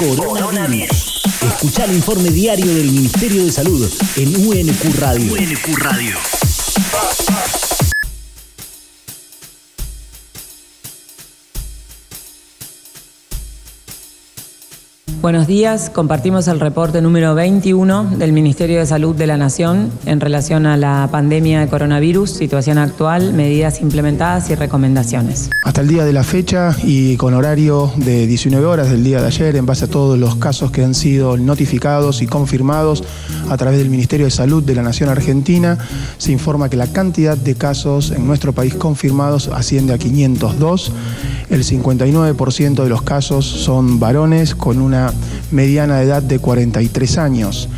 Coronavirus. Escucha el informe diario del Ministerio de Salud en UNQ Radio. UNQ Radio. Buenos días, compartimos el reporte número 21 del Ministerio de Salud de la Nación en relación a la pandemia de coronavirus, situación actual, medidas implementadas y recomendaciones. Hasta el día de la fecha y con horario de 19 horas del día de ayer, en base a todos los casos que han sido notificados y confirmados a través del Ministerio de Salud de la Nación Argentina, se informa que la cantidad de casos en nuestro país confirmados asciende a 502. El 59% de los casos son varones con una mediana edad de 43 años.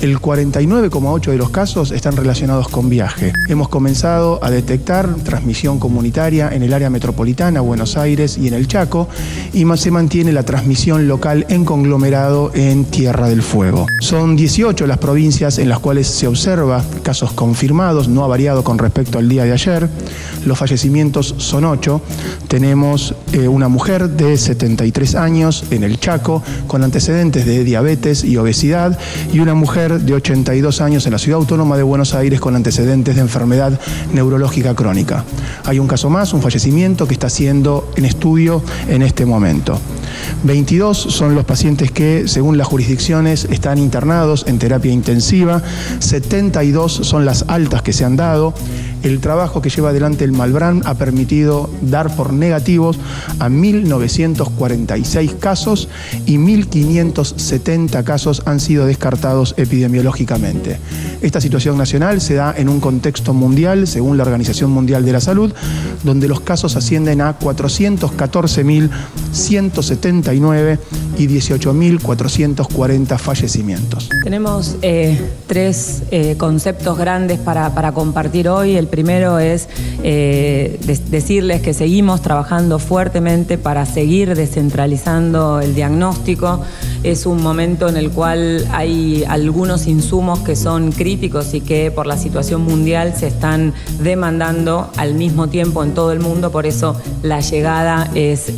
El 49,8 de los casos están relacionados con viaje. Hemos comenzado a detectar transmisión comunitaria en el área metropolitana, Buenos Aires y en el Chaco, y se mantiene la transmisión local en conglomerado en Tierra del Fuego. Son 18 las provincias en las cuales se observa casos confirmados, no ha variado con respecto al día de ayer. Los fallecimientos son 8. Tenemos eh, una mujer de 73 años en el Chaco con antecedentes de diabetes y obesidad y una mujer de 82 años en la Ciudad Autónoma de Buenos Aires con antecedentes de enfermedad neurológica crónica. Hay un caso más, un fallecimiento que está siendo en estudio en este momento. 22 son los pacientes que, según las jurisdicciones, están internados en terapia intensiva. 72 son las altas que se han dado. El trabajo que lleva adelante el Malbrán ha permitido dar por negativos a 1.946 casos y 1.570 casos han sido descartados epidemiológicamente. Esta situación nacional se da en un contexto mundial, según la Organización Mundial de la Salud, donde los casos ascienden a 414.179 y 18.440 fallecimientos. Tenemos eh, tres eh, conceptos grandes para, compartir hoy. El primero es eh, decirles que seguimos trabajando fuertemente para seguir descentralizando el diagnóstico. Es un momento en el cual hay algunos insumos que son críticos y que por la situación mundial se están demandando al mismo tiempo en todo el mundo. Por eso la llegada es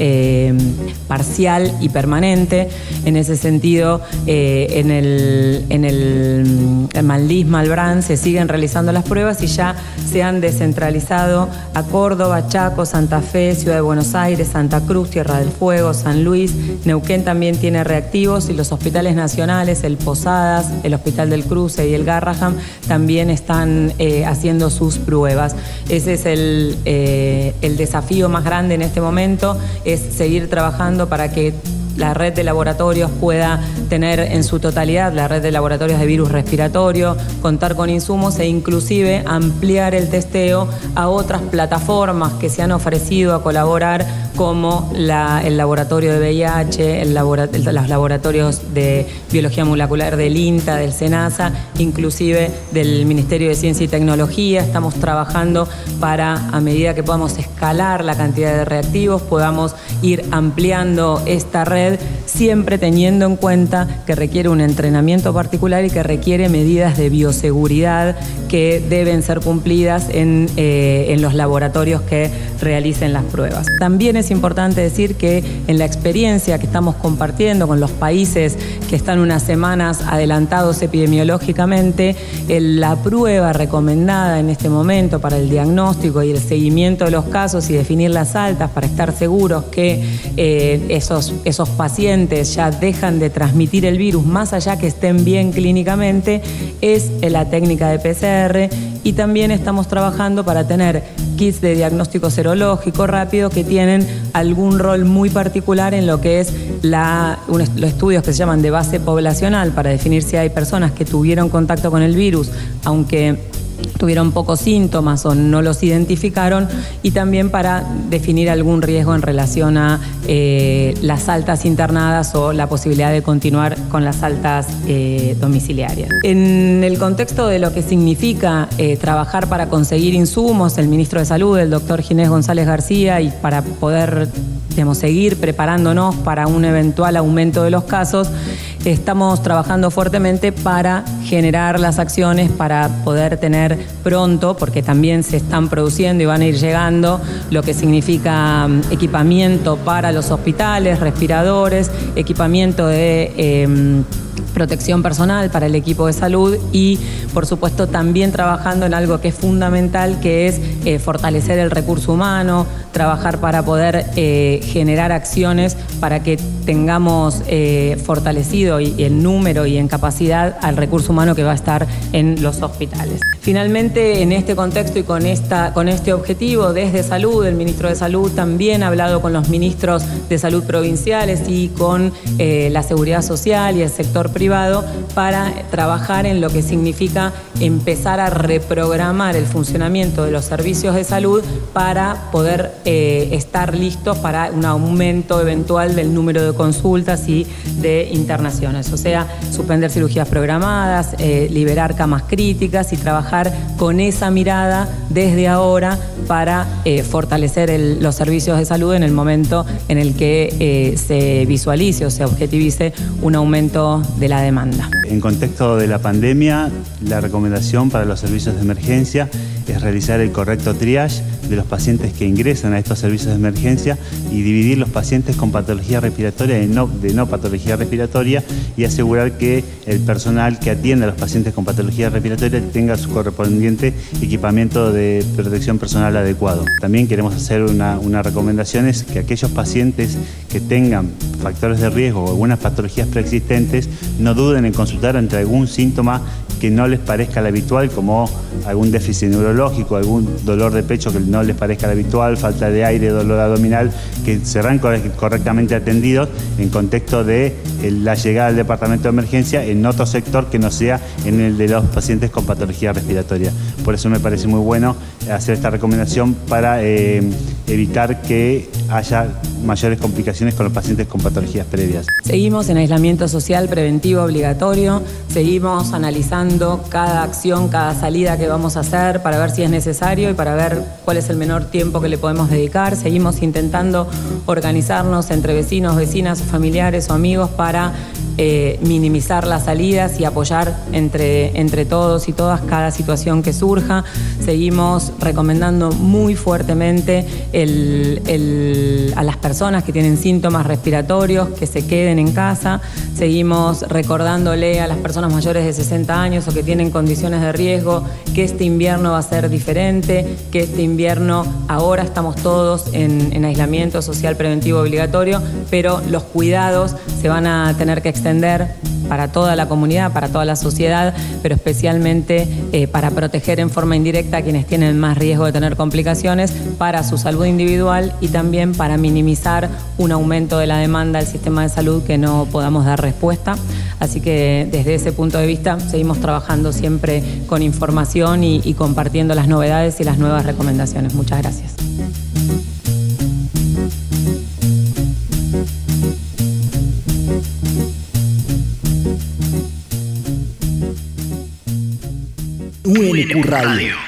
parcial y permanente. En ese sentido, eh, en el, en el, Maldís, Malbrán, se siguen realizando las pruebas y ya se han descentralizado a Córdoba, Chaco, Santa Fe, Ciudad de Buenos Aires, Santa Cruz, Tierra del Fuego, San Luis. Neuquén también tiene reactivos y los hospitales nacionales, el Posadas, el Hospital del Cruce y el Garraham, también están eh, haciendo sus pruebas. Ese es el, eh, el desafío más grande en este momento, es seguir trabajando para que la red de laboratorios pueda tener en su totalidad la red de laboratorios de virus respiratorio, contar con insumos e inclusive ampliar el testeo a otras plataformas que se han ofrecido a colaborar como el laboratorio de VIH, los laboratorios de biología molecular del INTA, del SENASA, inclusive del Ministerio de Ciencia y Tecnología. Estamos trabajando para, a medida que podamos escalar la cantidad de reactivos, podamos ir ampliando esta red, siempre teniendo en cuenta que requiere un entrenamiento particular y que requiere medidas de bioseguridad que deben ser cumplidas en, eh, en los laboratorios que realicen las pruebas. También importante decir que en la experiencia que estamos compartiendo con los países que están unas semanas adelantados epidemiológicamente, la prueba recomendada en este momento para el diagnóstico y el seguimiento de los casos y definir las altas para estar seguros que eh, esos, esos pacientes ya dejan de transmitir el virus más allá que estén bien clínicamente, es la técnica de PCR y también estamos trabajando para tener kits de diagnóstico serológico rápido que tienen algún rol muy particular en lo que es los estudios que se llaman de base poblacional para definir si hay personas que tuvieron contacto con el virus, aunque tuvieron pocos síntomas o no los identificaron y también para definir algún riesgo en relación a eh, las altas internadas o la posibilidad de continuar con las altas eh, domiciliarias. En el contexto de lo que significa eh, trabajar para conseguir insumos, el ministro de Salud, el doctor Ginés González García, y para poder seguir preparándonos para un eventual aumento de los casos, estamos trabajando fuertemente para generar las acciones para poder tener pronto, porque también se están produciendo y van a ir llegando, lo que significa mm, equipamiento para los hospitales, respiradores, equipamiento de... Em, protección personal para el equipo de salud y, por supuesto, también trabajando en algo que es fundamental, que es eh, fortalecer el recurso humano, trabajar para poder eh, generar acciones para que tengamos eh, fortalecido y, en número y en capacidad al recurso humano que va a estar en los hospitales. Finalmente, en este contexto y con, esta, con este objetivo, desde Salud, el ministro de Salud también ha hablado con los ministros de Salud provinciales y con la Seguridad Social y el sector privado para trabajar en lo que significa empezar a reprogramar el funcionamiento de los servicios de salud para poder eh, estar listos para un aumento eventual del número de consultas y de internaciones. O sea, suspender cirugías programadas, eh, liberar camas críticas y trabajar con esa mirada desde ahora para eh, fortalecer los servicios de salud en el momento en el que se visualice o se objetivice un aumento de la demanda. En contexto de la pandemia, la recomendación para los servicios de emergencia es realizar el correcto triage de los pacientes que ingresan a estos servicios de emergencia y dividir los pacientes con patología respiratoria de no, de no patología respiratoria y asegurar que el personal que atiende a los pacientes con patología respiratoria tenga su correspondiente equipamiento de protección personal adecuado. También queremos hacer una, una recomendación es que aquellos pacientes que tengan factores de riesgo o algunas patologías preexistentes no duden en consultar ante algún síntoma que no les parezca el habitual, como algún déficit neurológico, algún dolor de pecho que no les parezca habitual, falta de aire, dolor abdominal, que serán correctamente atendidos en contexto de eh, la llegada al departamento de emergencia en otro sector que no sea en el de los pacientes con patología respiratoria. Por eso me parece muy bueno hacer esta recomendación para eh, evitar que haya mayores complicaciones con los pacientes con patologías previas. Seguimos en aislamiento social preventivo obligatorio, seguimos analizando cada acción, cada salida que vamos a hacer para ver si es necesario y para ver cuál es el menor tiempo que le podemos dedicar. Seguimos intentando organizarnos entre vecinos, vecinas, familiares o amigos para eh, minimizar las salidas y apoyar entre, entre todos y todas cada situación que surja. Seguimos recomendando muy fuertemente a las personas que tienen síntomas respiratorios que se queden en casa. Seguimos recordándole a las personas mayores de 60 años o que tienen condiciones de riesgo que este invierno va a ser diferente, que este invierno ahora estamos todos en, en aislamiento social preventivo obligatorio, pero los cuidados se van a tener que extender para toda la comunidad, para toda la sociedad, pero especialmente eh, para proteger en forma indirecta a quienes tienen más riesgo de tener complicaciones, para su salud individual y también para minimizar un aumento de la demanda del sistema de salud que no podamos dar respuesta. Así que desde ese punto de vista seguimos trabajando siempre con información y compartiendo las novedades y las nuevas recomendaciones. Muchas gracias. UNQ Radio.